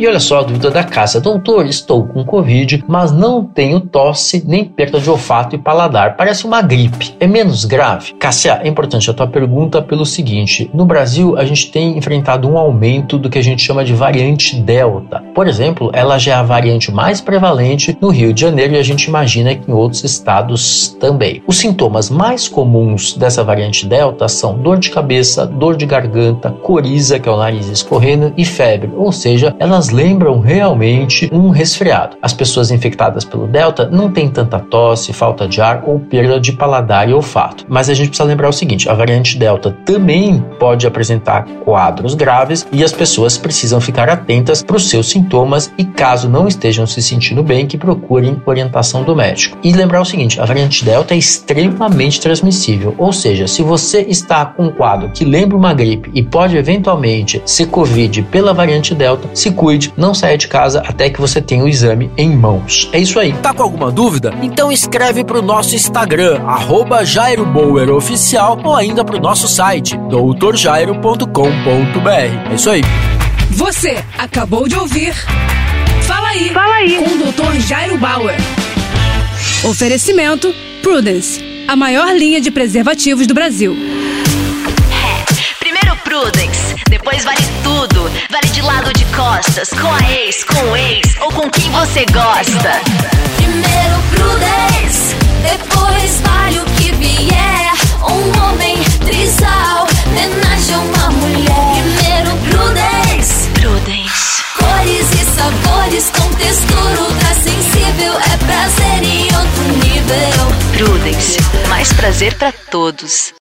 E olha só a dúvida da Cássia. Doutor, estou com Covid, mas não tenho tosse nem perda de olfato e paladar. Parece uma gripe. É menos grave? Cássia, é importante a tua pergunta pelo seguinte. No Brasil, a gente tem enfrentado um aumento do que a gente chama de variante Delta. Por exemplo, ela já é a variante mais prevalente no Rio de Janeiro e a gente imagina que em outros estados também. Os sintomas mais comuns dessa variante Delta são dor de cabeça, dor de garganta, coriza, que é o nariz escorrendo, e febre. Ou seja, elas lembram realmente um resfriado. As pessoas infectadas pelo Delta não têm tanta tosse, falta de ar ou perda de paladar e olfato. Mas a gente precisa lembrar o seguinte: a variante Delta também pode apresentar quadros graves e as pessoas precisam ficar atentas para os seus sintomas e, caso não estejam se sentindo bem, que procurem orientação do médico. E lembrar o seguinte: a variante Delta é extremamente transmissível, ou seja, se você está com um quadro que lembra uma gripe e pode eventualmente ser Covid pela variante Delta, se cuide não saia de casa até que você tenha o exame em mãos. É isso aí. Tá com alguma dúvida? Então escreve pro nosso Instagram, arroba Oficial, ou ainda pro nosso site, doutorjairo.com.br. É isso aí. Você acabou de ouvir Fala aí, Fala aí. com o Dr. Jairo Bauer. Oferecimento Prudence, a maior linha de preservativos do Brasil. Primeiro Prudence, depois vale tudo. Vale de lado de costas, com a ex, com o ex ou com quem você gosta. Primeiro Prudence, depois vale o que vier. Um homem trisal, homenagem a uma mulher. Primeiro Prudence, Prudence. cores e sabores com textura ultra sensível. É prazer em outro nível. Prudence. Mais prazer pra todos.